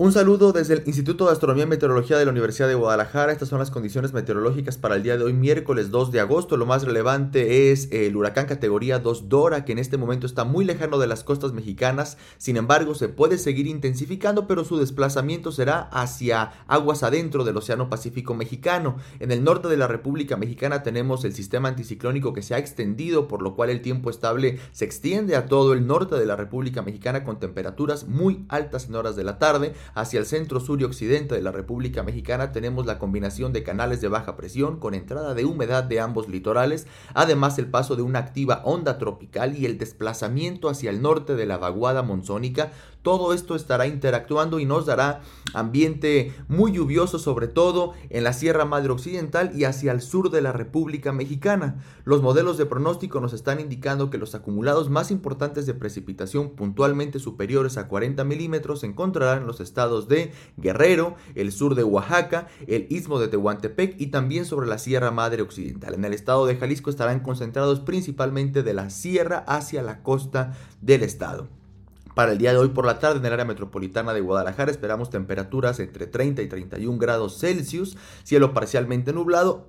Un saludo desde el Instituto de Astronomía y Meteorología de la Universidad de Guadalajara. Estas son las condiciones meteorológicas para el día de hoy, miércoles 2 de agosto. Lo más relevante es el huracán categoría 2 Dora, que en este momento está muy lejano de las costas mexicanas. Sin embargo, se puede seguir intensificando, pero su desplazamiento será hacia aguas adentro del Océano Pacífico mexicano. En el norte de la República Mexicana tenemos el sistema anticiclónico que se ha extendido, por lo cual el tiempo estable se extiende a todo el norte de la República Mexicana con temperaturas muy altas en horas de la tarde Hacia el centro, sur y occidente de la República Mexicana tenemos la combinación de canales de baja presión con entrada de humedad de ambos litorales, además el paso de una activa onda tropical y el desplazamiento hacia el norte de la vaguada monzónica. Todo esto estará interactuando y nos dará ambiente muy lluvioso, sobre todo en la Sierra Madre Occidental y hacia el sur de la República Mexicana. Los modelos de pronóstico nos están indicando que los acumulados más importantes de precipitación puntualmente superiores a 40 milímetros se encontrarán en los estados de Guerrero, el sur de Oaxaca, el istmo de Tehuantepec y también sobre la Sierra Madre Occidental. En el estado de Jalisco estarán concentrados principalmente de la sierra hacia la costa del estado. Para el día de hoy por la tarde en el área metropolitana de Guadalajara. Esperamos temperaturas entre 30 y 31 grados Celsius, cielo parcialmente nublado,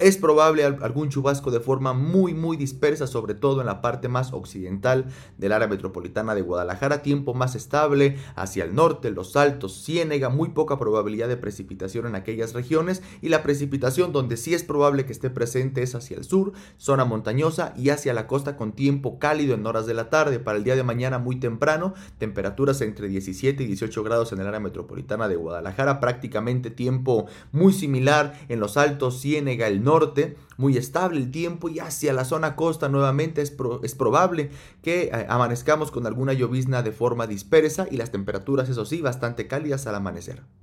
es probable algún chubasco de forma muy muy dispersa, sobre todo en la parte más occidental del área metropolitana de Guadalajara, tiempo más estable hacia el norte, los altos, Ciénega, muy poca probabilidad de precipitación en aquellas regiones y la precipitación donde sí es probable que esté presente es hacia el sur, zona montañosa y hacia la costa con tiempo cálido en horas de la tarde. Para el día de mañana muy temprano, temperaturas entre 17 y 18 grados en el área metropolitana de Guadalajara, prácticamente tiempo muy similar en los altos, Ciénega, el norte, muy estable el tiempo y hacia la zona costa nuevamente es, es probable que eh, amanezcamos con alguna llovizna de forma dispersa y las temperaturas, eso sí, bastante cálidas al amanecer.